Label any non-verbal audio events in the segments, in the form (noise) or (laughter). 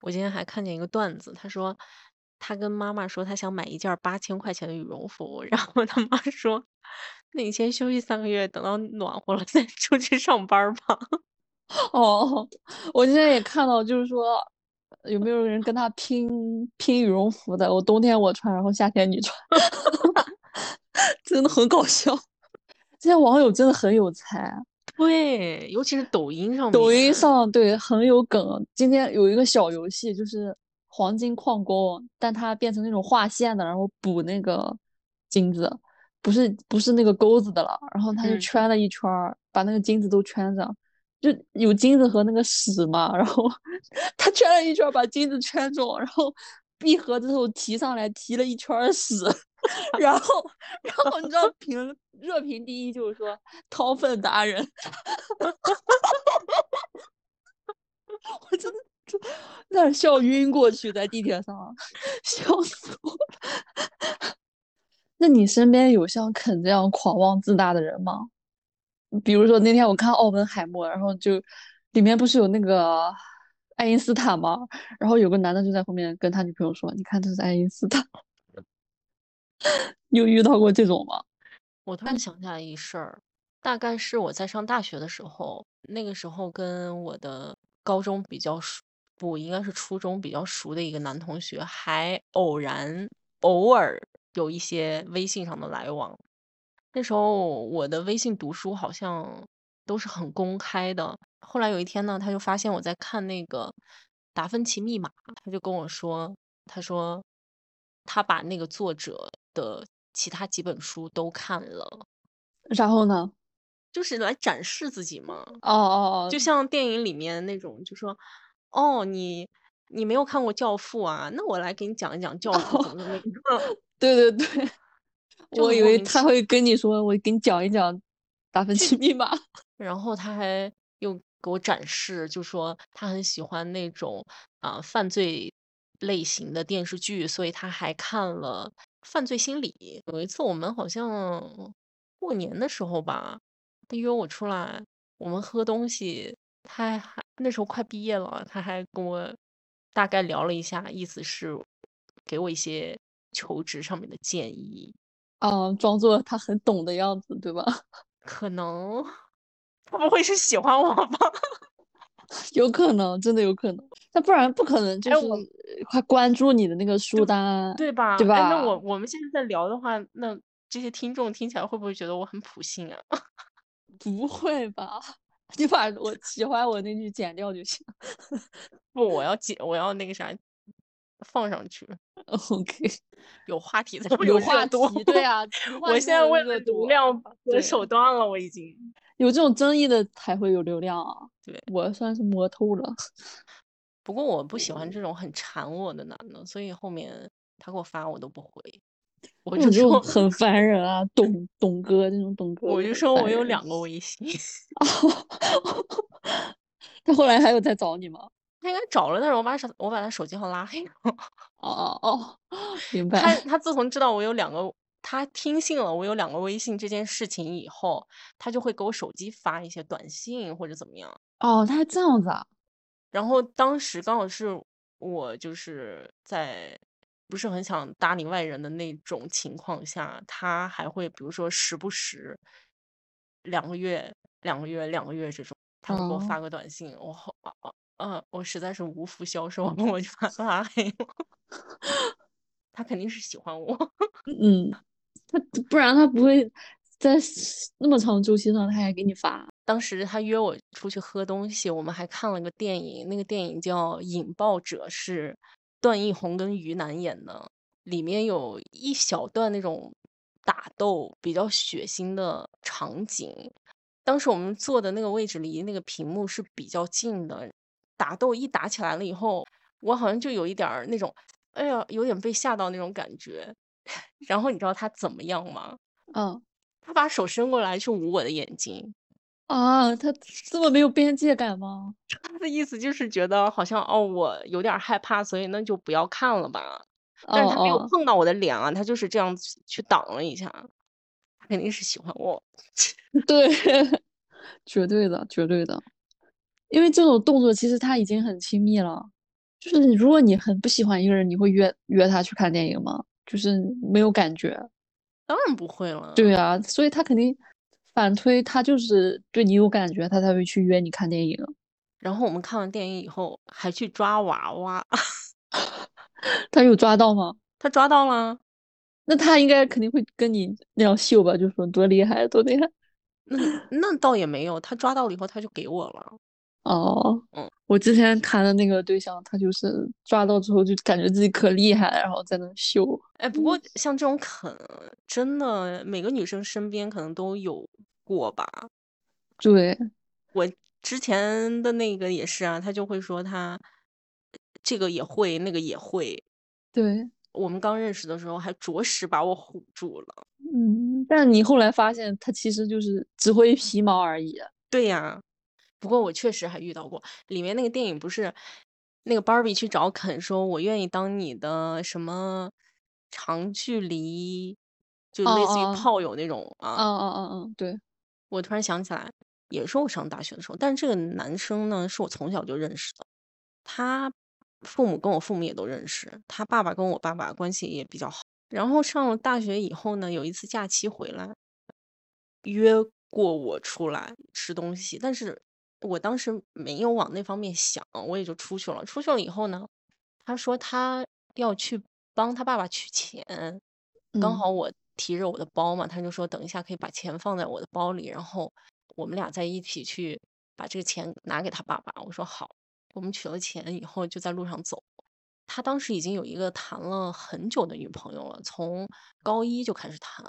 我今天还看见一个段子，他说他跟妈妈说他想买一件八千块钱的羽绒服，(laughs) 然后他妈说：“那你先休息三个月，等到暖和了再出去上班吧。(laughs) 哦，我今天也看到，就是说有没有人跟他拼拼羽绒服的？我冬天我穿，然后夏天你穿，(laughs) 真的很搞笑。这些网友真的很有才，对，尤其是抖音上面，抖音。上对很有梗。今天有一个小游戏，就是黄金矿工，但它变成那种画线的，然后补那个金子，不是不是那个钩子的了，然后他就嗯。圈了一圈儿，把那个金子都圈上，就有金子和那个屎嘛，然后他圈了一圈，把金子圈中，然后闭合之后提上来，提了一圈屎，然后然后你知道评热评第一就是说掏粪达人，(laughs) 我真的就那笑晕过去，在地铁上，笑死我了。(laughs) 那你身边有像肯这样狂妄自大的人吗？比如说那天我看奥本海默，然后就里面不是有那个爱因斯坦吗？然后有个男的就在后面跟他女朋友说：“你看这是爱因斯坦。”你有遇到过这种吗？我突然想起来一事儿，大概是我在上大学的时候，那个时候跟我的高中比较熟，不应该是初中比较熟的一个男同学，还偶然偶尔有一些微信上的来往。那时候我的微信读书好像都是很公开的。后来有一天呢，他就发现我在看那个《达芬奇密码》，他就跟我说，他说他把那个作者的其他几本书都看了，然后呢？就是来展示自己嘛。哦哦哦，就像电影里面那种，就说哦，你你没有看过《教父》啊？那我来给你讲一讲《教父》怎么怎么样。(laughs) 对对对，(laughs) 我以为他会跟你说，我给你讲一讲达芬奇 (laughs) 密码。然后他还又给我展示，就说他很喜欢那种啊、犯罪类型的电视剧，所以他还看了《犯罪心理》。有一次我们好像过年的时候吧，他约我出来，我们喝东西，他还那时候快毕业了，他还跟我大概聊了一下，意思是给我一些求职上面的建议。啊，装作他很懂的样子，对吧？(laughs) 可能他不会是喜欢我吧？(laughs) 有可能，真的有可能。那不然不可能，就是哎我他关注你的那个书单，对吧？对哎，那我我们现在在聊的话，那这些听众听起来会不会觉得我很普信啊？(laughs) 不会吧？(laughs) 你把我喜欢我那句剪掉就行。(laughs) 不，我要剪，我要那个啥，放上去，OK，有话题才会有话度。题，对啊，我现在为了流量不择手段了，我已经。有这种争议的才会有流量啊。对，我算是摸透了。不过我不喜欢这种很缠我的男的，所以后面他给我发我都不回，我就说，很烦人啊，董董哥那种董哥我就说我有两个微信，(laughs) 他后来还有再找你吗？他应该找了，但是我把手我把他手机号拉黑了。哦 (laughs) 哦哦，(laughs) 明他白。他自从知道我有两个，他听信了我有两个微信这件事情以后，他就会给我手机发一些短信或者怎么样。哦，他还这样子啊？然后当时刚好是我就是在不是很想搭理外人的那种情况下，他还会比如说时不时两个月、两个月、两个月这种，他会给我哦发个短信，我好啊我实在是无福消受，(laughs) 我就把他拉黑了。他肯定是喜欢我。(laughs) 嗯，他不然他不会在那么长周期上他还给你发。当时他约我出去喝东西，我们还看了个电影，那个电影叫《引爆者》，是段奕宏跟于南演的，里面有一小段那种打斗比较血腥的场景。当时我们坐的那个位置离那个屏幕是比较近的，打斗一打起来了以后，我好像就有一点儿那种，哎呀，有点被吓到那种感觉。(laughs) 然后你知道他怎么样吗？嗯他把手伸过来去捂我的眼睛。啊，他这么没有边界感吗？他的意思就是觉得好像哦，我有点害怕，所以那就不要看了吧。但是他没有碰到我的脸啊，他就是这样子去挡了一下。他肯定是喜欢我。(laughs) 对，(laughs) 绝对的，绝对的，因为这种动作其实他已经很亲密了。就是如果你很不喜欢一个人，你会约约他去看电影吗？就是没有感觉。当然不会了。对啊，所以他肯定反推，他就是对你有感觉，他才会去约你看电影。然后我们看完电影以后，还去抓娃娃。(laughs) 他有抓到吗？他抓到了。那他应该肯定会跟你那样秀吧？就说多厉害，多厉害。那那倒也没有，他抓到了以后，他就给我了。哦，嗯，我之前谈的那个对象，他就是抓到之后就感觉自己可厉害，然后在那秀。哎，不过像这种啃，真的每个女生身边可能都有过吧？对，我之前的那个也是啊，他就会说他这个也会，那个也会。对，我们刚认识的时候还着实把我唬住了。嗯，但你后来发现他其实就是只会皮毛而已。对呀。不过我确实还遇到过，里面那个电影不是那个 Barbie 去找肯说：“我愿意当你的什么长距离，就类似于炮友那种啊。”嗯嗯嗯嗯，对。我突然想起来，也是我上大学的时候，但是这个男生呢，是我从小就认识的，他父母跟我父母也都认识，他爸爸跟我爸爸关系也比较好。然后上了大学以后呢，有一次假期回来，约过我出来吃东西，但是。我当时没有往那方面想，我也就出去了。出去了以后呢，他说他要去帮他爸爸取钱，刚好我提着我的包嘛，他就说等一下可以把钱放在我的包里，然后我们俩在一起去把这个钱拿给他爸爸。我说好，我们取了钱以后就在路上走。他当时已经有一个谈了很久的女朋友了，从高一就开始谈，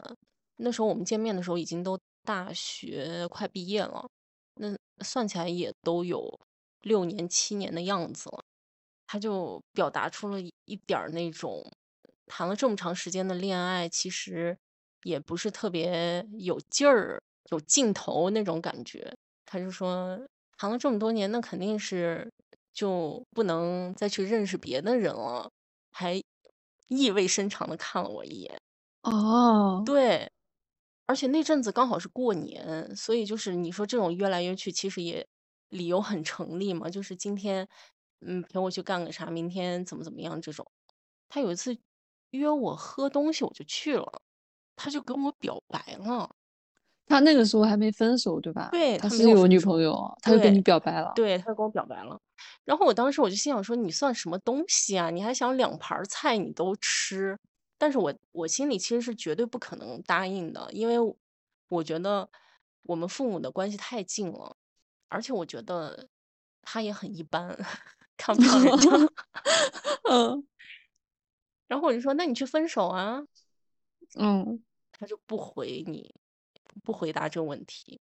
那时候我们见面的时候已经都大学快毕业了。那算起来也都有六年七年的样子了，他就表达出了一点儿那种谈了这么长时间的恋爱，其实也不是特别有劲儿、有劲头那种感觉。他就说谈了这么多年，那肯定是就不能再去认识别的人了，还意味深长的看了我一眼。哦，对。而且那阵子刚好是过年，所以就是你说这种约来约去，其实也理由很成立嘛。就是今天，嗯，陪我去干个啥，明天怎么怎么样这种。他有一次约我喝东西，我就去了，他就跟我表白了。他那个时候还没分手，对吧？对，他是有女朋友，他就跟你表白了。对，他就跟我表白了。然后我当时我就心想说，你算什么东西啊？你还想两盘菜你都吃？但是我我心里其实是绝对不可能答应的，因为我觉得我们父母的关系太近了，而且我觉得他也很一般，(laughs) 看不上人家。(laughs) 嗯，(laughs) 然后我就说：“那你去分手啊。”嗯，他就不回你，不回答这个问题。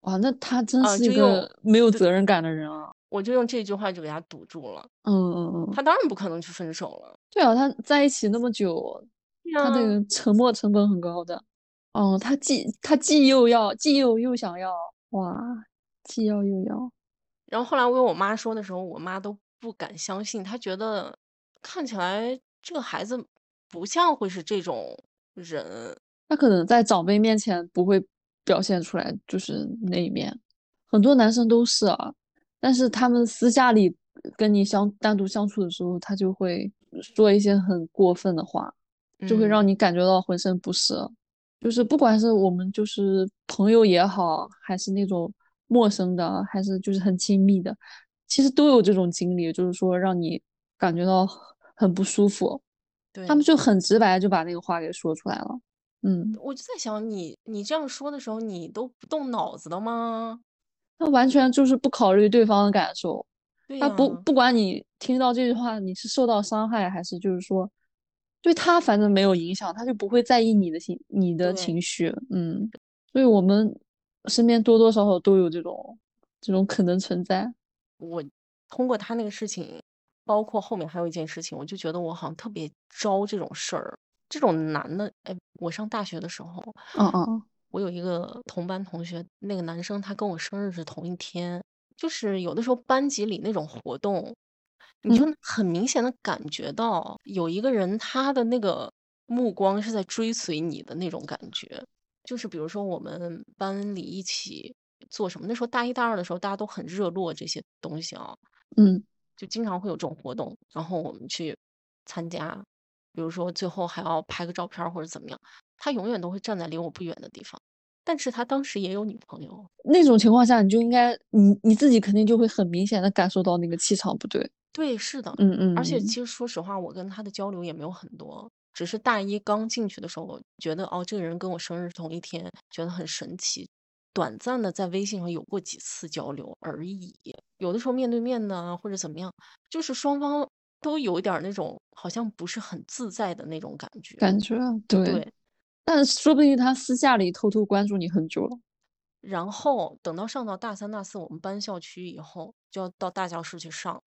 哇，那他真是一个没有责任感的人啊！我就用这句话就给他堵住了。嗯嗯嗯，他当然不可能去分手了。对啊，他在一起那么久。他那个沉默成本很高的，哦，他既他既又要既又又想要，哇，既要又要。然后后来我跟我妈说的时候，我妈都不敢相信，她觉得看起来这个孩子不像会是这种人。他可能在长辈面前不会表现出来，就是那一面。很多男生都是啊，但是他们私下里跟你相单独相处的时候，他就会说一些很过分的话。就会让你感觉到浑身不适，就是不管是我们就是朋友也好，还是那种陌生的，还是就是很亲密的，其实都有这种经历，就是说让你感觉到很不舒服。对，他们就很直白就把那个话给说出来了。嗯，我就在想，你你这样说的时候，你都不动脑子的吗？他完全就是不考虑对方的感受。他不不管你听到这句话，你是受到伤害，还是就是说。对他反正没有影响，他就不会在意你的心、你的情绪，嗯，所以我们身边多多少少都有这种这种可能存在。我通过他那个事情，包括后面还有一件事情，我就觉得我好像特别招这种事儿。这种男的，哎，我上大学的时候，嗯嗯，我有一个同班同学，那个男生他跟我生日是同一天，就是有的时候班级里那种活动。你就很明显的感觉到有一个人，他的那个目光是在追随你的那种感觉。就是比如说我们班里一起做什么，那时候大一大二的时候，大家都很热络这些东西啊。嗯，就经常会有这种活动，然后我们去参加，比如说最后还要拍个照片或者怎么样，他永远都会站在离我不远的地方。但是他当时也有女朋友，那种情况下，你就应该你你自己肯定就会很明显的感受到那个气场不对。对，是的，嗯嗯，而且其实说实话，我跟他的交流也没有很多，只是大一刚进去的时候，觉得哦，这个人跟我生日同一天，觉得很神奇。短暂的在微信上有过几次交流而已，有的时候面对面呢，或者怎么样，就是双方都有一点那种好像不是很自在的那种感觉。感觉对，对，但说不定他私下里偷偷关注你很久了。然后等到上到大三、大四，我们搬校区以后，就要到大教室去上，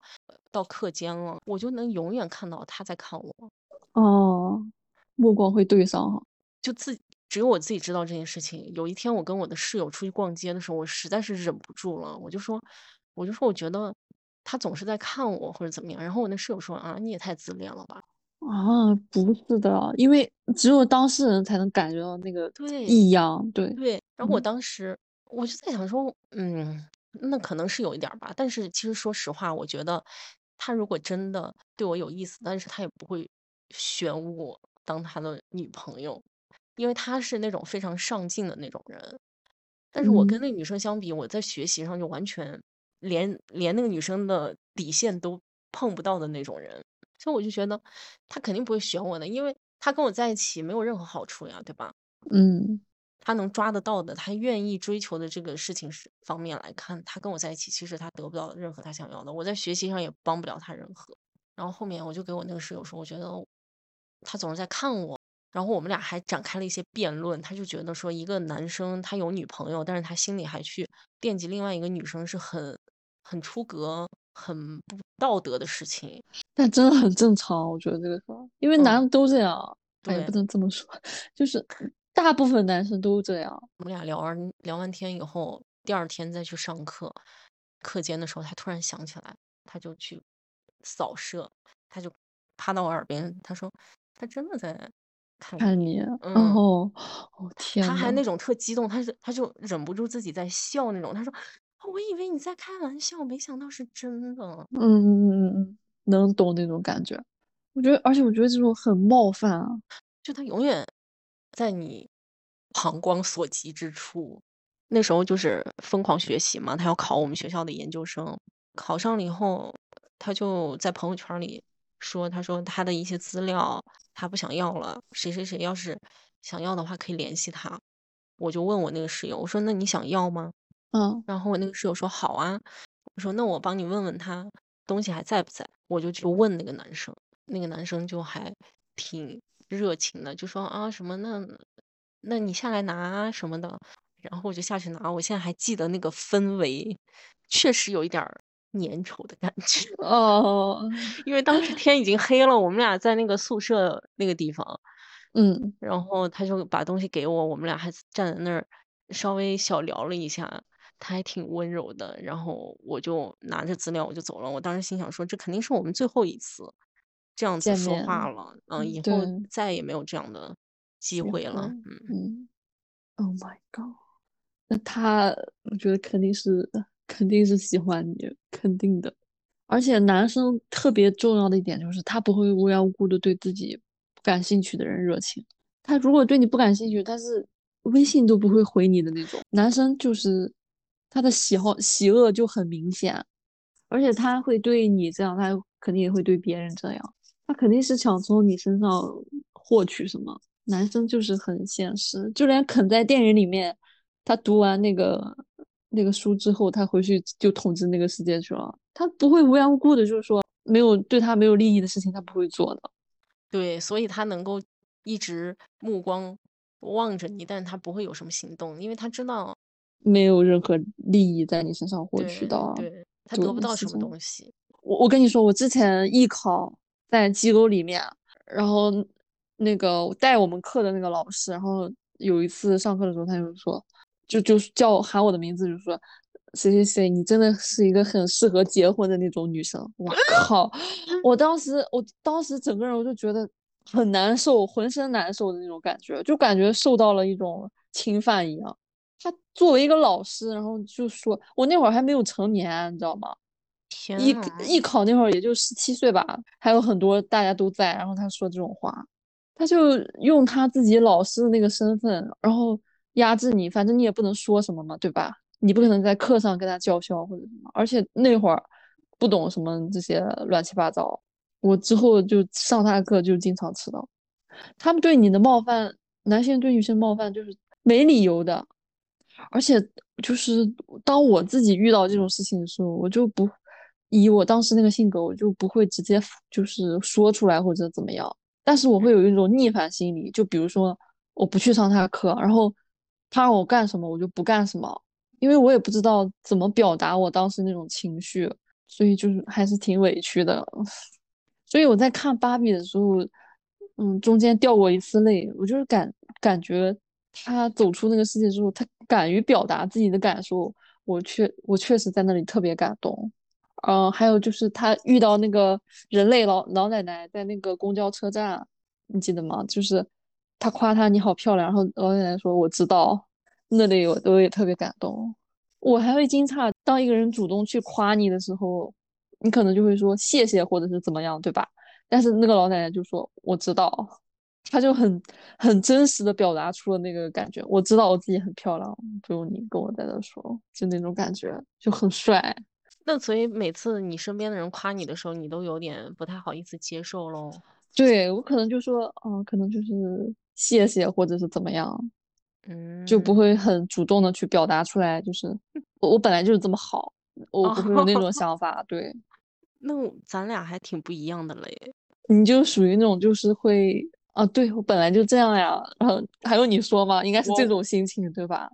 到课间了，我就能永远看到他在看我。哦，目光会对上哈，就自只有我自己知道这件事情。有一天我跟我的室友出去逛街的时候，我实在是忍不住了，我就说，我就说我觉得他总是在看我或者怎么样。然后我那室友说啊，你也太自恋了吧。啊，不是的，因为只有当事人才能感觉到那个对异样，对对。然后我嗯当时我就在想说，嗯，那可能是有一点儿吧。但是其实说实话，我觉得他如果真的对我有意思，但是他也不会选我当他的女朋友，因为他是那种非常上进的那种人。但是我跟嗯那个女生相比，我在学习上就完全连连那个女生的底线都碰不到的那种人，所以我就觉得他肯定不会选我的，因为他跟我在一起没有任何好处呀，对吧？嗯他能抓得到的，他愿意追求的这个事情是方面来看，他跟我在一起，其实他得不到任何他想要的，我在学习上也帮不了他任何。然后后面我就给我那个室友说，我觉得他总是在看我，然后我们俩还展开了一些辩论。他就觉得说，一个男生他有女朋友，但是他心里还去惦记另外一个女生，是很很出格、很不道德的事情。(laughs) 但真的很正常，我觉得这个事儿，因为嗯男的都这样，哎，也对不能这么说，(laughs) 就是大部分男生都这样。我们俩聊完聊完天以后，第二天再去上课，课间的时候，他突然想起来，他就去扫射，他就趴到我耳边，他说他真的在看你，看你，嗯然后，哦天，他还那种特激动，他是他就忍不住自己在笑那种，他说哦我以为你在开玩笑，没想到是真的。嗯嗯嗯嗯，能懂那种感觉。我觉得，而且我觉得这种很冒犯啊。就他永远在你膀胱所及之处。那时候就是疯狂学习嘛，他要考我们学校的研究生，考上了以后，他就在朋友圈里说，他说他的一些资料他不想要了，谁谁谁要是想要的话可以联系他。我就问我那个室友，我说那你想要吗？嗯。然后我那个室友说好啊，我说那我帮你问问他东西还在不在，我就去问那个男生，那个男生就还挺热情的，就说啊什么那那你下来拿啊什么的，然后我就下去拿，我现在还记得那个氛围，确实有一点儿粘稠的感觉，哦，(laughs) 因为当时天已经黑了，我们俩在那个宿舍那个地方，嗯，然后他就把东西给我，我们俩还站在那儿稍微小聊了一下，他还挺温柔的。然后我就拿着资料我就走了。我当时心想说，这肯定是我们最后一次这样子说话了，嗯，嗯以后再也没有这样的机机会了。嗯，嗯，Oh my god，那他我觉得肯定是肯定是喜欢你，肯定的。而且男生特别重要的一点就是他不会无缘无故的对自己不感兴趣的人热情。他如果对你不感兴趣，他是微信都不会回你的那种。男生就是他的喜好喜恶就很明显，而且他会对你这样，他肯定也会对别人这样。他肯定是想从你身上获取什么。男生就是很现实，就连肯在电影里面，他读完那个那个书之后，他回去就统治那个世界去了。他不会无缘无故的，就是说没有对他没有利益的事情，他不会做的。对，所以他能够一直目光望着你，但是他不会有什么行动，因为他知道，没有任何利益在你身上获取对到。对，他得不到什么东西。我我跟你说，我之前艺考在机构里面，然后那个带我们课的那个老师，然后有一次上课的时候，他就说，就就叫喊我的名字，就说谁谁谁，你真的是一个很适合结婚的那种女生。我靠！(laughs) 我当时我当时整个人我就觉得很难受，浑身难受的那种感觉，就感觉受到了一种侵犯一样。他作为一个老师，然后就说我那会儿还没有成年，你知道吗？艺艺考那会儿也就十七岁吧，还有很多大家都在，然后他说这种话，他就用他自己老师的那个身份，然后压制你，反正你也不能说什么嘛，对吧？你不可能在课上跟他叫嚣或者什么，而且那会儿不懂什么这些乱七八糟，我之后就上他的课就经常迟到。他们对你的冒犯，男性对女性冒犯就是没理由的，而且就是当我自己遇到这种事情的时候，我就不以我当时那个性格，我就不会直接就是说出来或者怎么样，但是我会有一种逆反心理，就比如说我不去上他的课，然后他让我干什么我就不干什么，因为我也不知道怎么表达我当时那种情绪，所以就是还是挺委屈的。(laughs) 所以我在看芭比的时候，嗯，中间掉过一次泪，我就是感感觉他走出那个世界之后，他敢于表达自己的感受，我确我确实在那里特别感动。嗯，还有就是他遇到那个人类老老奶奶在那个公交车站，你记得吗？就是他夸她你好漂亮，然后老奶奶说我知道，那里我都也特别感动。我还会惊诧，当一个人主动去夸你的时候，你可能就会说谢谢或者是怎么样，对吧？但是那个老奶奶就说我知道，她就很很真实的表达出了那个感觉，我知道我自己很漂亮，不用你跟我在这说，就那种感觉就很帅。那所以每次你身边的人夸你的时候，你都有点不太好意思接受喽。对我可能就说，嗯，可能就是谢谢或者是怎么样，嗯就不嗯，会很主动的去表达出来，就是我我本来就是这么好，我不会有那哦，种想法。(laughs) 对，那我咱俩还挺不一样的嘞。你就属于那种就是会啊，对我本来就这样呀，然后还用你说吗？应该是这种心情，对吧？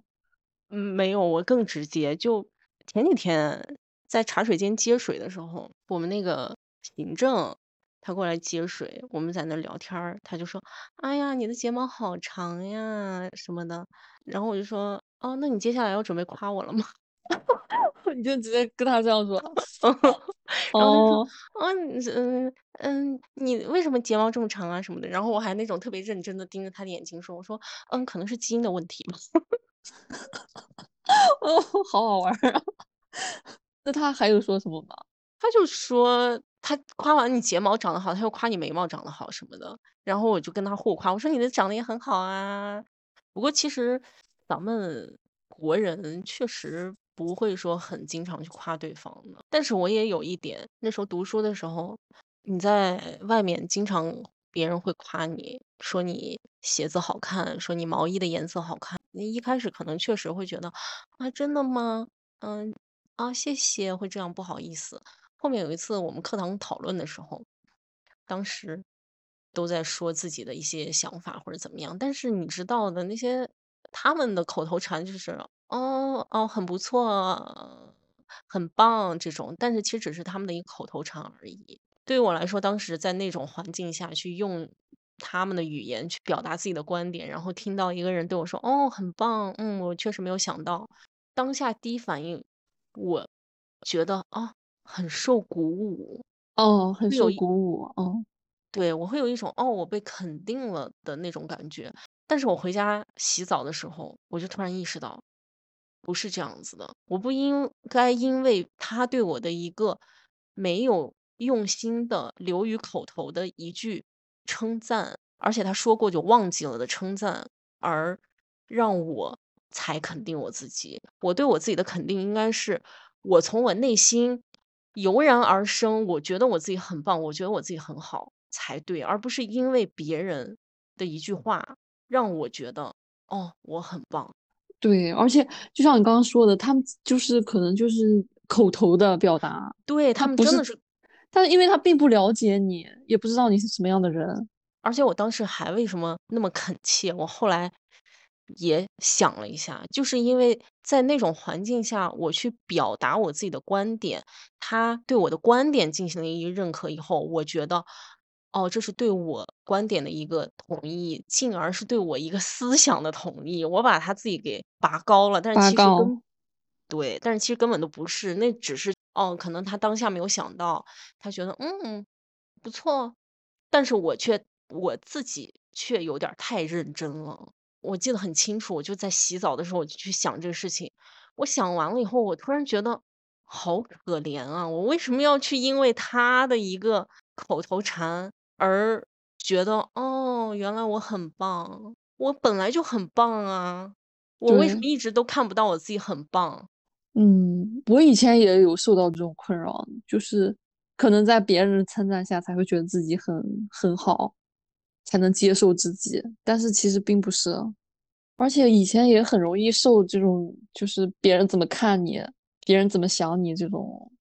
嗯没有，我更直接。就前几天在茶水间接水的时候，我们那个行政他过来接水，我们在那聊天儿，他就说：“哎呀，你的睫毛好长呀，什么的。”然后我就说：“哦，那你接下来要准备夸我了吗？” (laughs) 你就直接跟他这样说，(laughs) 然后他说：哦，“啊，嗯嗯，你为什么睫毛这么长啊什么的？”然后我还那种特别认真的盯着他的眼睛说：“我说，嗯，可能是基因的问题吧。(laughs) ”哦，好好玩啊。那他还有说什么吗？他就说他夸完你睫毛长得好，他又夸你眉毛长得好什么的，然后我就跟他互夸，我说你的长得也很好啊。不过其实咱们国人确实不会说很经常去夸对方的，但是我也有一点，那时候读书的时候，你在外面经常别人会夸你，说你鞋子好看，说你毛衣的颜色好看，你一开始可能确实会觉得啊，真的吗？嗯，啊，谢谢，会这样不好意思。后面有一次我们课堂讨论的时候，当时都在说自己的一些想法或者怎么样，但是你知道的，那些他们的口头禅就是“哦哦，很不错，很棒”这种，但是其实只是他们的一个口头禅而已。对于我来说，当时在那种环境下去用他们的语言去表达自己的观点，然后听到一个人对我说“哦，很棒”，嗯，我确实没有想到，当下第一反应，我觉得啊，很受鼓舞，哦，很受会有一鼓舞，哦，对，我会有一种哦，我被肯定了的那种感觉。但是我回家洗澡的时候，我就突然意识到，不是这样子的。我不应该因为他对我的一个没有用心的流于口头的一句称赞，而且他说过就忘记了的称赞，而让我才肯定我自己。我对我自己的肯定应该是我从我内心油然而生，我觉得我自己很棒，我觉得我自己很好才对，而不是因为别人的一句话让我觉得，哦，我很棒。对，而且就像你刚刚说的，他们就是可能就是口头的表达，对，他们真的是但因为他并不了解你，也不知道你是什么样的人，而且我当时还为什么那么恳切，我后来也想了一下，就是因为在那种环境下，我去表达我自己的观点，他对我的观点进行了一个认可以后，我觉得，哦，这是对我观点的一个同意，进而是对我一个思想的同意，我把他自己给拔高了，但是拔高。其实根对，但是其实根本都不是，那只是哦，可能他当下没有想到，他觉得嗯不错，但是我却我自己却有点儿太认真了。我记得很清楚，我就在洗澡的时候，我就去想这个事情。我想完了以后，我突然觉得好可怜啊！我为什么要去因为他的一个口头禅而觉得哦，原来我很棒，我本来就很棒啊！我为什么对，一直都看不到我自己很棒？嗯，我以前也有受到这种困扰，就是可能在别人的称赞下才会觉得自己很很好，才能接受自己，但是其实并不是，而且以前也很容易受这种就是别人怎么看你，别人怎么想你这种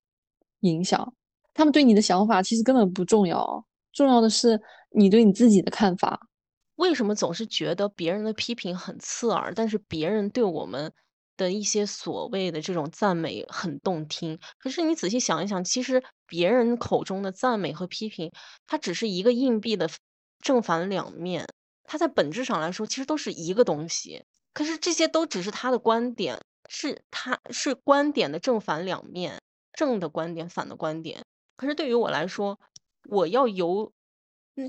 影响，他们对你的想法其实根本不重要，重要的是你对你自己的看法。为什么总是觉得别人的批评很刺耳，但是别人对我们的一些所谓的这种赞美很动听？可是你仔细想一想，其实别人口中的赞美和批评，它只是一个硬币的正反两面，它在本质上来说其实都是一个东西。可是这些都只是他的观点，是他是观点的正反两面，正的观点，反的观点。可是对于我来说，我要由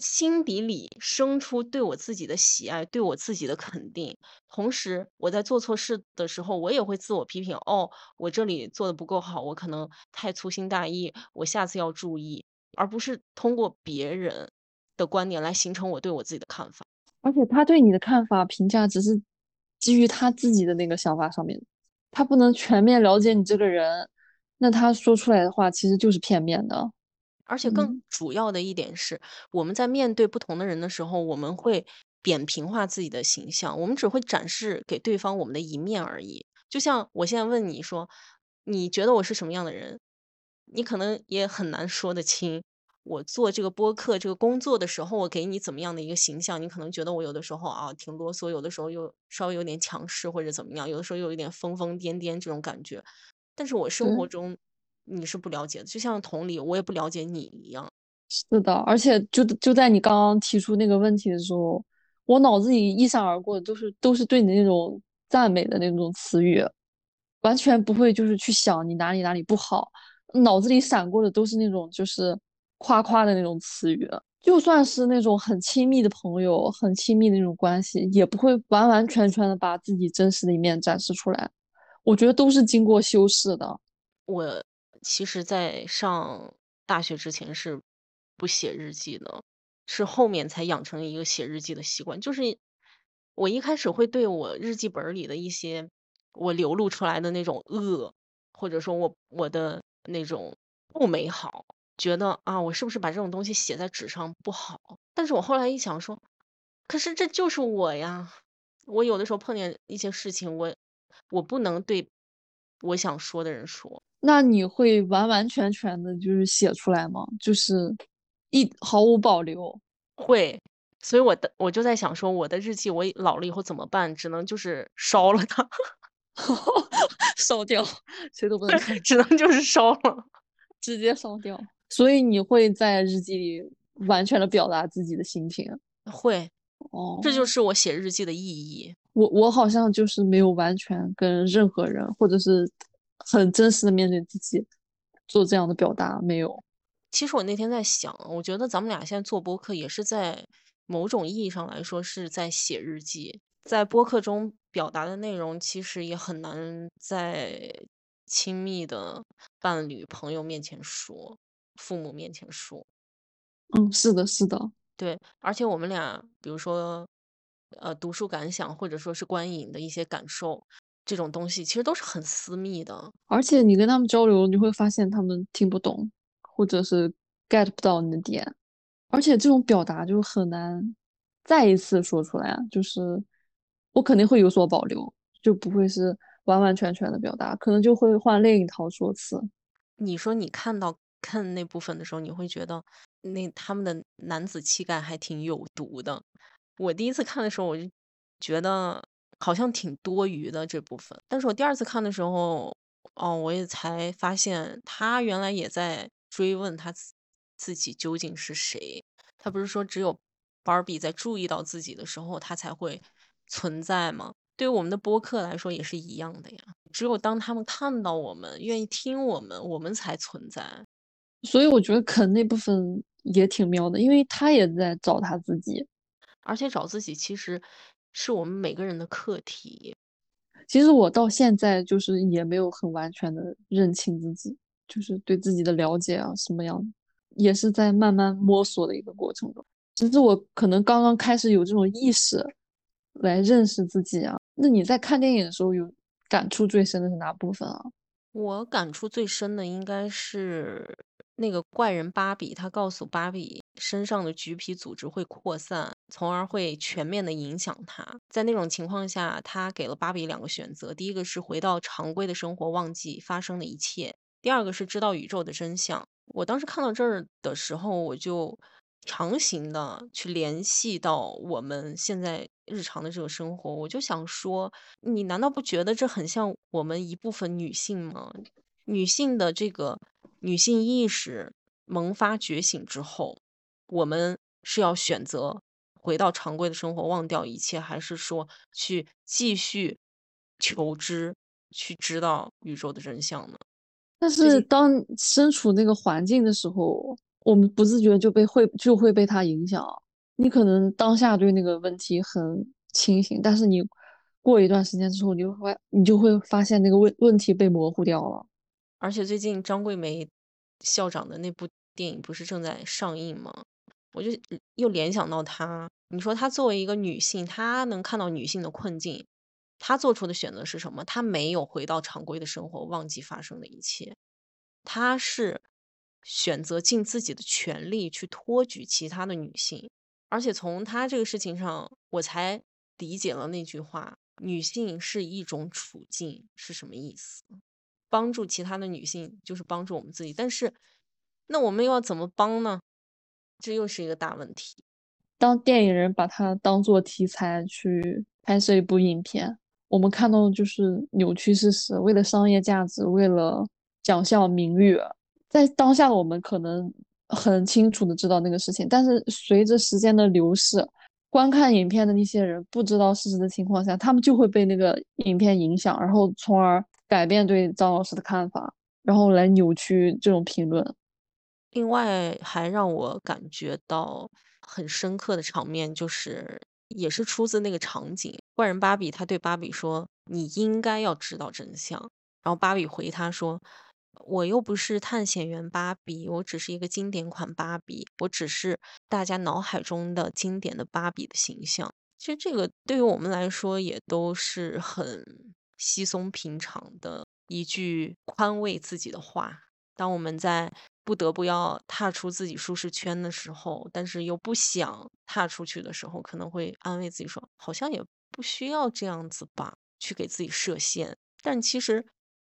心底里生出对我自己的喜爱，对我自己的肯定。同时，我在做错事的时候，我也会自我批评。哦，我这里做的不够好，我可能太粗心大意，我下次要注意，而不是通过别人的观点来形成我对我自己的看法。而且他对你的看法评价只是基于他自己的那个想法上面，他不能全面了解你这个人，那他说出来的话其实就是片面的。而且更嗯，主要的一点是，我们在面对不同的人的时候，我们会扁平化自己的形象，我们只会展示给对方我们的一面而已。就像我现在问你说，你觉得我是什么样的人？你可能也很难说得清。我做这个播客这个工作的时候，我给你怎么样的一个形象？你可能觉得我有的时候啊挺啰嗦，有的时候又稍微有点强势或者怎么样，有的时候又有点疯疯癫癫这种感觉。但是我生活，中你是不了解的，就像同理，我也不了解你一样。是的，而且就就在你刚刚提出那个问题的时候，我脑子里一闪而过的都是都是对你那种赞美的那种词语，完全不会就是去想你哪里哪里不好，脑子里闪过的都是那种就是夸夸的那种词语。就算是那种很亲密的朋友，很亲密的那种关系，也不会完完全全的把自己真实的一面展示出来。我觉得都是经过修饰的。我其实在上大学之前是不写日记的，是后面才养成一个写日记的习惯。就是我一开始会对我日记本里的一些我流露出来的那种恶，或者说我我的那种不美好，觉得啊，我是不是把这种东西写在纸上不好？但是我后来一想说，可是这就是我呀，我有的时候碰见一些事情，我我不能对我想说的人说。那你会完完全全的就是写出来吗？就是一毫无保留。会，所以我的我就在想说，我的日记我老了以后怎么办？只能就是烧了它，(laughs) 烧掉，谁都不能看，(laughs) 只能就是烧了。直接烧掉。所以你会在日记里完全的表达自己的心情。会，哦这就哦，是我写日记的意义。我我好像就是没有完全跟任何人，或者是很真实的面对自己做这样的表达，没有。其实我那天在想，我觉得咱们俩现在做播客也是在某种意义上来说是在写日记，在播客中表达的内容，其实也很难在亲密的伴侣、朋友面前说，父母面前说。嗯，是的，是的。对，而且我们俩比如说，呃，读书感想或者说是观影的一些感受，这种东西其实都是很私密的。而且你跟他们交流，你会发现他们听不懂，或者是 get 不到你的点。而且这种表达就很难再一次说出来啊，就是我肯定会有所保留，就不会是完完全全的表达，可能就会换另一套说辞。你说你看到看那部分的时候，你会觉得那他们的男子气概还挺有毒的。我第一次看的时候，我就觉得好像挺多余的这部分，但是我第二次看的时候，哦，我也才发现他原来也在追问他自己究竟是谁。他不是说只有芭比在注意到自己的时候，他才会存在吗？对于我们的播客来说也是一样的呀。只有当他们看到我们，愿意听我们，我们才存在。所以我觉得肯那部分也挺妙的，因为他也在找他自己。而且找自己其实是我们每个人的课题。其实我到现在就是也没有很完全的认清自己，就是对自己的了解啊什么样的，也是在慢慢摸索的一个过程中。只是我可能刚刚开始有这种意识来认识自己啊。那你在看电影的时候有感触最深的是哪部分啊？我感触最深的应该是那个怪人芭比，他告诉芭比身上的橘皮组织会扩散，从而会全面的影响他。在那种情况下，他给了芭比两个选择：第一个是回到常规的生活，忘记发生的一切；第二个是知道宇宙的真相。我当时看到这儿的时候，我就强行的去联系到我们现在日常的这个生活，我就想说，你难道不觉得这很像我们一部分女性吗？女性的这个女性意识萌发觉醒之后，我们是要选择回到常规的生活，忘掉一切，还是说去继续求知，去知道宇宙的真相呢？但是当身处那个环境的时候，我们不自觉就被会就会被它影响。你可能当下对那个问题很清醒，但是你过一段时间之后，你就会你就会发现那个问问题被模糊掉了。而且最近张桂梅校长的那部电影不是正在上映吗？我就又联想到她。你说她作为一个女性，她能看到女性的困境，她做出的选择是什么？她没有回到常规的生活，忘记发生的一切，她是选择尽自己的全力去托举其他的女性。而且从她这个事情上，我才理解了那句话：女性是一种处境是什么意思？帮助其他的女性就是帮助我们自己，但是那我们又要怎么帮呢？这又是一个大问题。当电影人把它当做题材去拍摄一部影片，我们看到的就是扭曲事实，为了商业价值，为了奖项名誉，在当下我们可能很清楚的知道那个事情，但是随着时间的流逝，观看影片的那些人不知道事实的情况下，他们就会被那个影片影响，然后从而。改变对张老师的看法，然后来扭曲这种评论。另外，还让我感觉到很深刻的场面，就是也是出自那个场景。怪人芭比他对芭比说：“你应该要知道真相。”然后芭比回他说：“我又不是探险员芭比，我只是一个经典款芭比，我只是大家脑海中的经典的芭比的形象。”其实这个对于我们来说也都是很。稀松平常的一句宽慰自己的话。当我们在不得不要踏出自己舒适圈的时候，但是又不想踏出去的时候，可能会安慰自己说：“好像也不需要这样子吧，去给自己设限。”但其实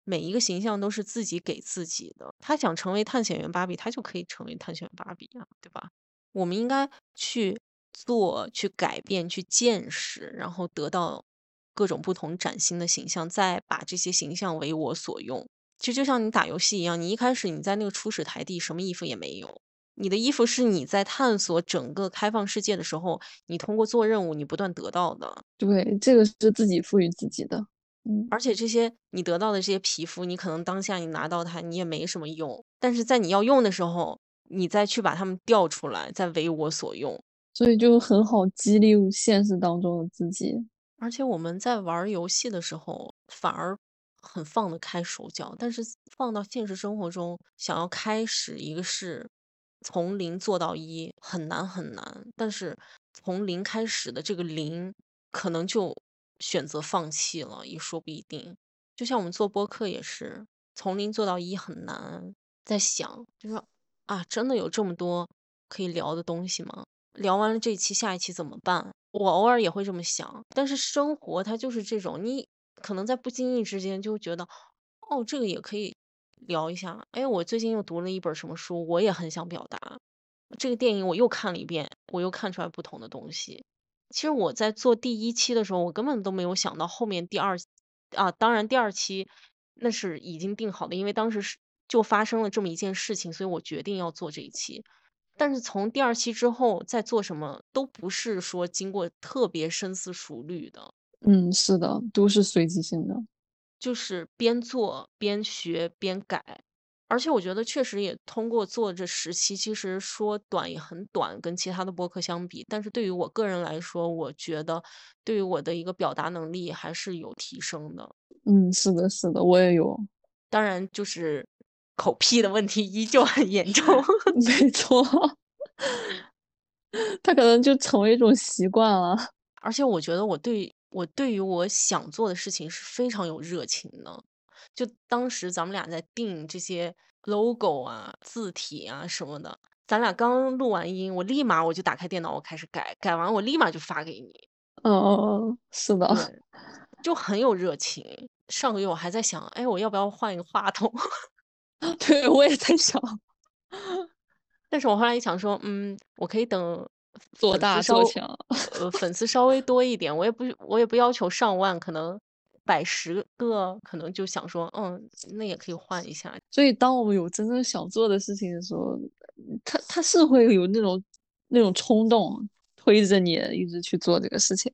每一个形象都是自己给自己的。他想成为探险员芭比，他就可以成为探险芭比啊，对吧？我们应该去做，去改变，去见识，然后得到。各种不同崭新的形象，再把这些形象为我所用。其实就像你打游戏一样，你一开始你在那个初始台地，什么衣服也没有。你的衣服是你在探索整个开放世界的时候，你通过做任务，你不断得到的。对，这个是自己赋予自己的。嗯，而且这些你得到的这些皮肤，你可能当下你拿到它，你也没什么用。但是在你要用的时候，你再去把它们调出来，再为我所用。所以就很好激励现实当中的自己。而且我们在玩游戏的时候，反而很放得开手脚，但是放到现实生活中，想要开始一个事，从零做到一，很难很难。但是从零开始的这个零，可能就选择放弃了，也说不一定。就像我们做播客也是，从零做到一很难。在想，就说啊，真的有这么多可以聊的东西吗？聊完了这一期，下一期怎么办？我偶尔也会这么想，但是生活它就是这种，你可能在不经意之间就觉得，哦，这个也可以聊一下。哎，我最近又读了一本什么书，我也很想表达。这个电影我又看了一遍，我又看出来不同的东西。其实我在做第一期的时候，我根本都没有想到后面第二啊，当然第二期那是已经定好的，因为当时是就发生了这么一件事情，所以我决定要做这一期。但是从第二期之后再做什么都不是说经过特别深思熟虑的，嗯，是的，都是随机性的，就是边做边学边改，而且我觉得确实也通过做这十期，其实说短也很短，跟其他的播客相比。但是对于我个人来说，我觉得对于我的一个表达能力还是有提升的。嗯，是的，是的，我也有。当然，就是口癖的问题依旧很严重。(laughs) 没错，(laughs) 他可能就成为一种习惯了。而且我觉得我对我对于我想做的事情是非常有热情的。就当时咱们俩在定这些 logo 啊、字体啊什么的，咱俩刚录完音，我立马我就打开电脑，我开始改，改完我立马就发给你。嗯嗯嗯，是的，就很有热情。上个月我还在想，哎，我要不要换一个话筒？(laughs) 对我也在想，(laughs) 但是我后来一想说，嗯，我可以等做大做强，(laughs) 呃，粉丝稍微多一点，我也不我也不要求上万，可能。百十个可能就想说，嗯，那也可以换一下。所以，当我们有真正想做的事情的时候，他他是会有那种那种冲动推着你一直去做这个事情。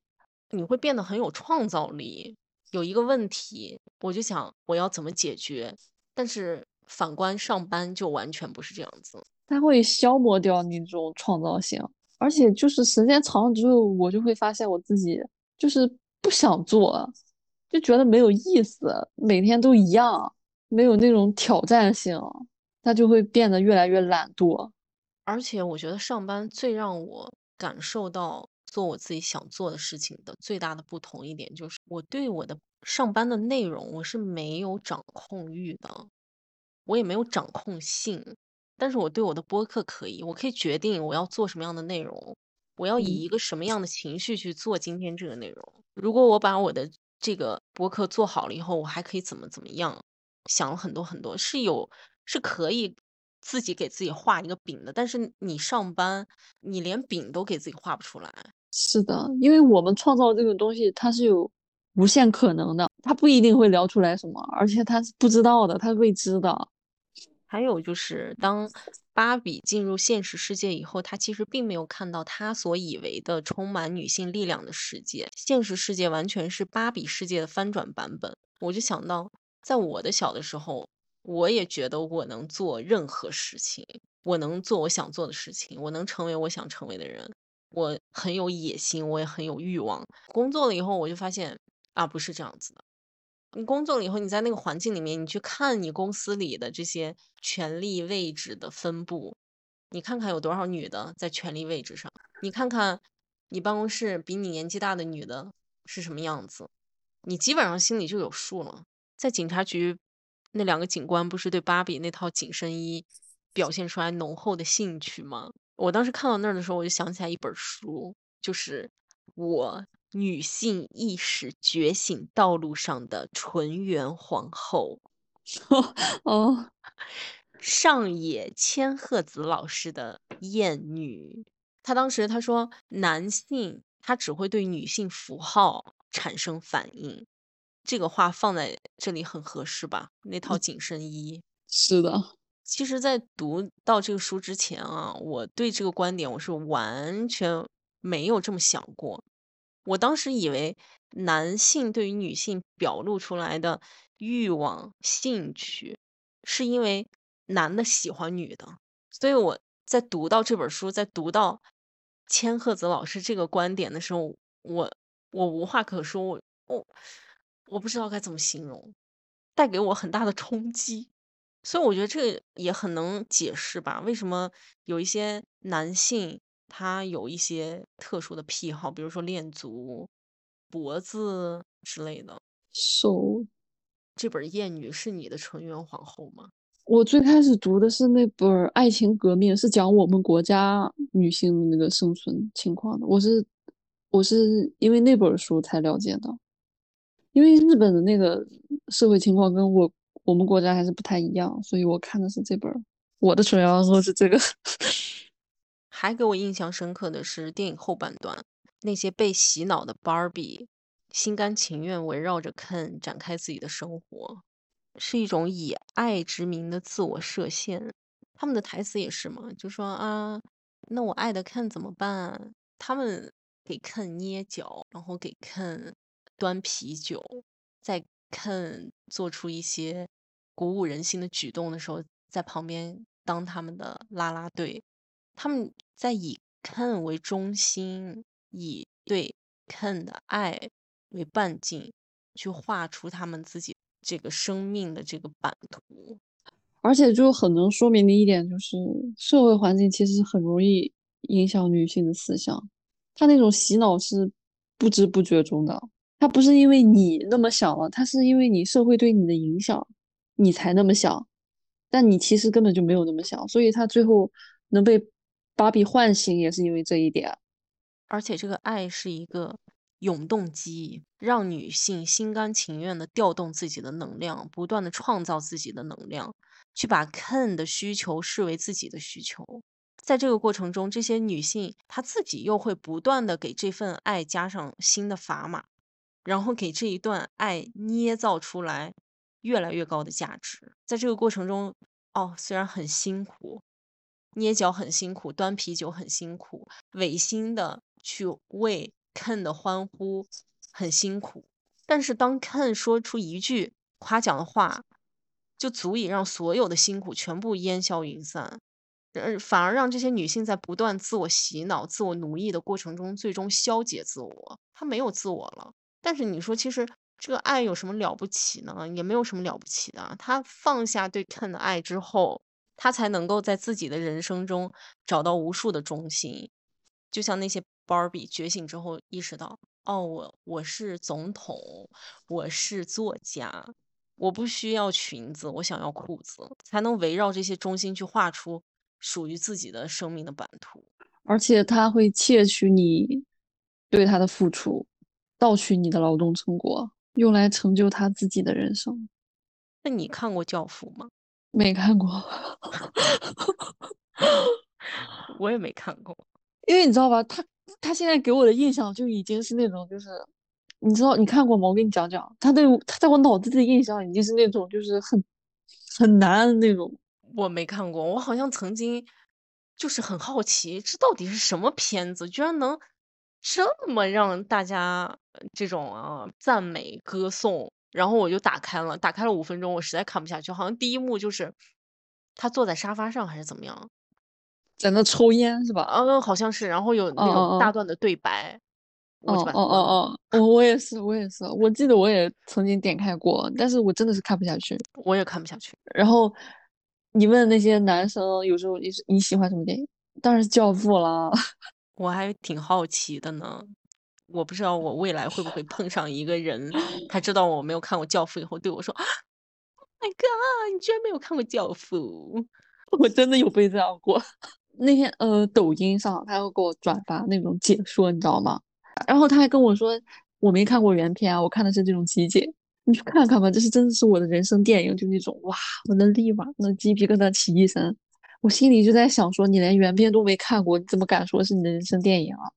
你会变得很有创造力。有一个问题，我就想我要怎么解决。但是反观上班就完全不是这样子，它会消磨掉你这种创造性。而且就是时间长了之后，我就会发现我自己就是不想做。就觉得没有意思，每天都一样，没有那种挑战性，他就会变得越来越懒惰。而且我觉得上班最让我感受到做我自己想做的事情的最大的不同一点，就是我对我的上班的内容我是没有掌控欲的，我也没有掌控性。但是我对我的播客可以，我可以决定我要做什么样的内容，我要以一个什么样的情绪去做今天这个内容。如果我把我的这个播客做好了以后，我还可以怎么怎么样？想了很多很多，是有是可以自己给自己画一个饼的。但是你上班，你连饼都给自己画不出来。是的，因为我们创造这个东西，它是有无限可能的，它不一定会聊出来什么，而且它是不知道的，它是未知的。还有就是当。芭比进入现实世界以后，她其实并没有看到她所以为的充满女性力量的世界。现实世界完全是芭比世界的翻转版本。我就想到，在我的小的时候，我也觉得我能做任何事情，我能做我想做的事情，我能成为我想成为的人。我很有野心，我也很有欲望。工作了以后，我就发现啊，不是这样子的。你工作了以后，你在那个环境里面，你去看你公司里的这些权力位置的分布，你看看有多少女的在权力位置上，你看看你办公室比你年纪大的女的是什么样子，你基本上心里就有数了。在警察局，那两个警官不是对芭比那套紧身衣表现出来浓厚的兴趣吗？我当时看到那儿的时候，我就想起来一本书，就是我。女性意识觉醒道路上的纯元皇后，(laughs) 哦，上野千鹤子老师的艳女。她当时她说，男性他只会对女性符号产生反应。这个话放在这里很合适吧？那套紧身衣是的。其实，在读到这个书之前啊，我对这个观点我是完全没有这么想过。我当时以为男性对于女性表露出来的欲望、兴趣，是因为男的喜欢女的。所以我在读到这本书，在读到千鹤子老师这个观点的时候，我我无话可说，我我我不知道该怎么形容，带给我很大的冲击。所以我觉得这个也很能解释吧，为什么有一些男性。他有一些特殊的癖好，比如说恋足、脖子之类的。手，这本《艳女》是你的纯元皇后吗？我最开始读的是那本《爱情革命》，是讲我们国家女性的那个生存情况的。我是我是因为那本书才了解的，因为日本的那个社会情况跟我我们国家还是不太一样，所以我看的是这本。我的纯元皇后是这个。还给我印象深刻的是电影后半段，那些被洗脑的芭比，心甘情愿围绕着 Ken 展开自己的生活，是一种以爱之名的自我设限。他们的台词也是嘛，就说啊，那我爱的 Ken 怎么办？他们给 Ken 捏脚，然后给 Ken 端啤酒，在 Ken 做出一些鼓舞人心的举动的时候。在旁边当他们的啦啦队，他们在以 Ken 为中心，以对 Ken 的爱为半径，去画出他们自己这个生命的这个版图。而且就很能说明的一点就是，社会环境其实很容易影响女性的思想，她那种洗脑是不知不觉中的。他不是因为你那么想了，他是因为你社会对你的影响，你才那么想。但你其实根本就没有那么想，所以他最后能被芭比唤醒，也是因为这一点。而且这个爱是一个永动机，让女性心甘情愿的调动自己的能量，不断的创造自己的能量，去把 Ken 的需求视为自己的需求。在这个过程中，这些女性她自己又会不断的给这份爱加上新的砝码。然后给这一段爱捏造出来越来越高的价值，在这个过程中，哦，虽然很辛苦，捏脚很辛苦，端啤酒很辛苦，违心的去为 Ken 的欢呼很辛苦，但是当 Ken 说出一句夸奖的话，就足以让所有的辛苦全部烟消云散，呃，反而让这些女性在不断自我洗脑、自我奴役的过程中，最终消解自我，她没有自我了。但是你说，其实这个爱有什么了不起呢？也没有什么了不起的。他放下对 Ken 的爱之后，他才能够在自己的人生中找到无数的中心。就像那些 Barbie 觉醒之后意识到，哦，我我是总统，我是作家，我不需要裙子，我想要裤子，才能围绕这些中心去画出属于自己的生命的版图。而且他会窃取你对他的付出。盗取你的劳动成果，用来成就他自己的人生。那你看过《教父》吗？没看过，(laughs) 我也没看过。(laughs) 因为你知道吧，他他现在给我的印象就已经是那种，就是你知道你看过吗？我跟你讲讲，他对他在我脑子里的印象已经是那种，就是很很难的那种。我没看过，我好像曾经就是很好奇，这到底是什么片子，居然能。这么让大家这种啊赞美歌颂，然后我就打开了，打开了五分钟，我实在看不下去。好像第一幕就是他坐在沙发上还是怎么样，在那抽烟是吧？嗯，好像是。然后有那种大段的对白，哦哦哦哦，我我也是，我也是。我记得我也曾经点开过，但是我真的是看不下去。我也看不下去。然后你问那些男生，有时候你是你喜欢什么电影？当然是《教父》啦。我还挺好奇的呢，我不知道我未来会不会碰上一个人，他知道我没有看过《教父》以后对我说：“Oh：“My God，你居然没有看过《教父》？”我真的有被这样过。(laughs) 那天呃，抖音上他要给我转发那种解说，你知道吗？然后他还跟我说：“我没看过原片啊，我看的是这种集锦，你去看看吧，这是真的是我的人生电影，就那种哇，我的立马那鸡皮疙瘩起一身。”我心里就在想，说你连原片都没看过，你怎么敢说是你的人生电影啊？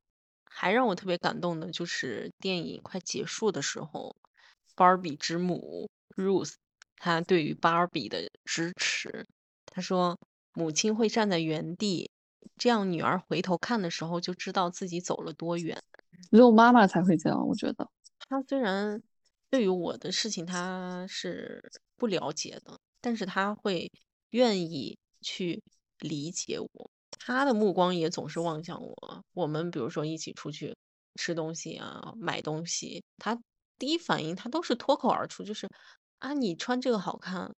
还让我特别感动的就是电影快结束的时候，芭比之母 Ruth，她对于芭比的支持，她说母亲会站在原地，这样女儿回头看的时候就知道自己走了多远。只有妈妈才会这样，我觉得。她虽然对于我的事情她是不了解的，但是她会愿意去。理解我，他的目光也总是望向我。我们比如说一起出去吃东西啊，买东西，他第一反应他都是脱口而出，就是啊，你穿这个好看。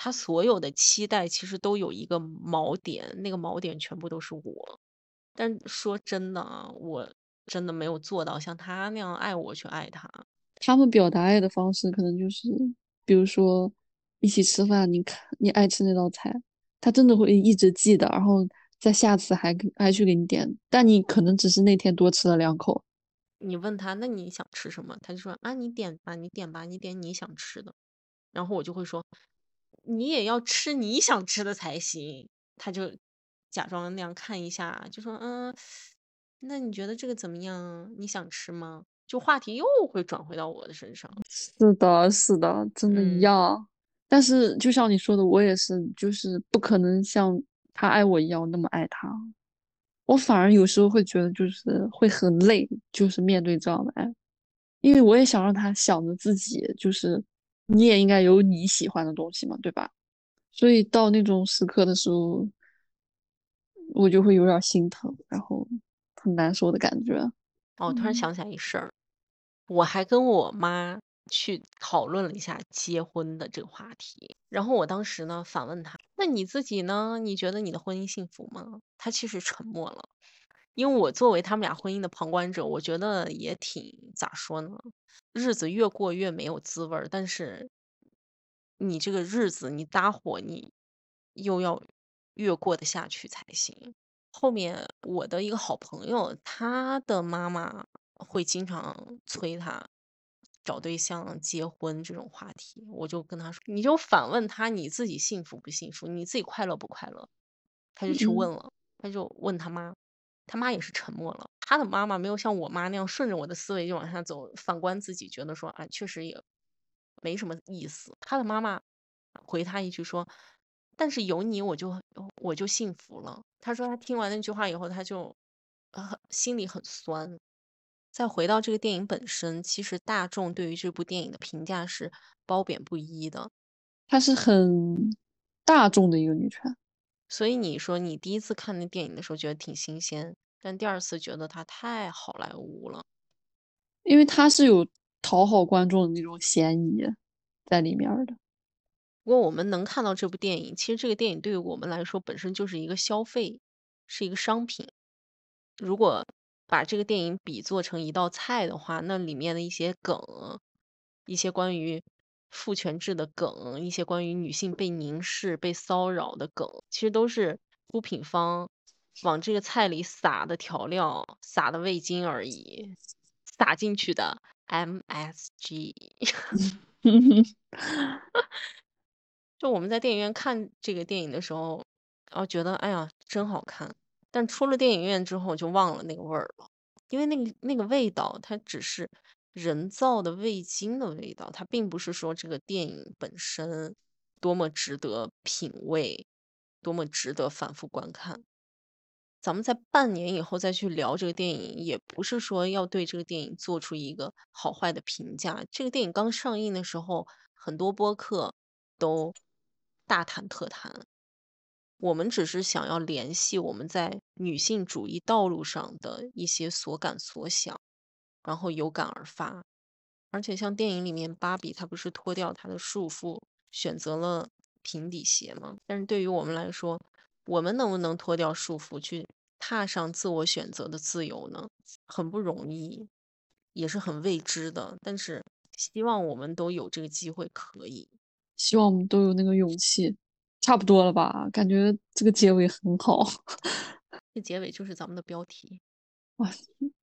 他所有的期待其实都有一个锚点，那个锚点全部都是我。但说真的啊，我真的没有做到像他那样爱我去爱他。他们表达爱的方式可能就是，比如说一起吃饭，你看你爱吃那道菜。他真的会一直记得，然后在下次还还去给你点，但你可能只是那天多吃了两口。你问他，那你想吃什么？他就说啊，你点吧，你点吧，你点你想吃的。然后我就会说，你也要吃你想吃的才行。他就假装那样看一下，就说嗯，那你觉得这个怎么样？你想吃吗？就话题又会转回到我的身上。是的，是的，真的一样。但是，就像你说的，我也是，就是不可能像他爱我一样那么爱他。我反而有时候会觉得，就是会很累，就是面对这样的爱，因为我也想让他想着自己，就是你也应该有你喜欢的东西嘛，对吧？所以到那种时刻的时候，我就会有点心疼，然后很难受的感觉。哦，我突然嗯想起来一事儿，我还跟我妈去讨论了一下结婚的这个话题。然后我当时呢反问他：“那你自己呢？你觉得你的婚姻幸福吗？”他其实沉默了，因为我作为他们俩婚姻的旁观者，我觉得也挺咋说呢，日子越过越没有滋味儿。但是你这个日子，你搭伙，你又要越过得下去才行。后面我的一个好朋友，他的妈妈会经常催他找对象、结婚这种话题，我就跟他说，你就反问他你自己幸福不幸福，你自己快乐不快乐？他就去嗯问了，他就问他妈，他妈也是沉默了。他的妈妈没有像我妈那样顺着我的思维就往下走，反观自己，觉得说，啊，确实也没什么意思。他的妈妈回他一句说。但是有你，我就我就幸福了。他说他听完那句话以后，他就呃心里很酸。再回到这个电影本身，其实大众对于这部电影的评价是褒贬不一的。她是很大众的一个女权，所以你说你第一次看那电影的时候觉得挺新鲜，但第二次觉得它太好莱坞了。因为她是有讨好观众的那种嫌疑在里面的。不过我们能看到这部电影，其实这个电影对于我们来说本身就是一个消费，是一个商品。如果把这个电影比作成一道菜的话，那里面的一些梗，一些关于父权制的梗，一些关于女性被凝视、被骚扰的梗，其实都是出品方往这个菜里撒的调料、撒的味精而已，撒进去的 MSG。(laughs) 就我们在电影院看这个电影的时候，然后觉得哎呀真好看，但出了电影院之后就忘了那个味儿了，因为那个那个味道它只是人造的味精的味道，它并不是说这个电影本身多么值得品味，多么值得反复观看。咱们在半年以后再去聊这个电影，也不是说要对这个电影做出一个好坏的评价。这个电影刚上映的时候，很多播客都大谈特谈。我们只是想要联系我们在女性主义道路上的一些所感所想，然后有感而发。而且像电影里面，芭比她不是脱掉她的束缚，选择了平底鞋吗？但是对于我们来说，我们能不能脱掉束缚，去踏上自我选择的自由呢？很不容易，也是很未知的。但是希望我们都有这个机会，可以。希望我们都有那个勇气。差不多了吧？感觉这个结尾很好。(laughs) 这结尾就是咱们的标题。哇，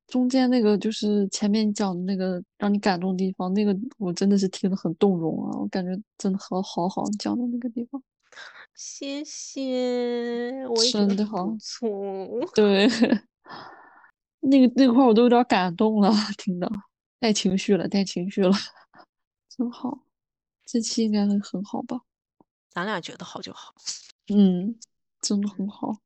中间那个就是前面讲的那个让你感动的地方，那个我真的是听得很动容啊！我感觉真的好好好讲的那个地方。谢谢，我也觉得真的好错。对，(laughs) 那个那块儿我都有点感动了，听的带情绪了，带情绪了，(laughs) 真好。这期应该会很好吧？咱俩觉得好就好。嗯，真的很好。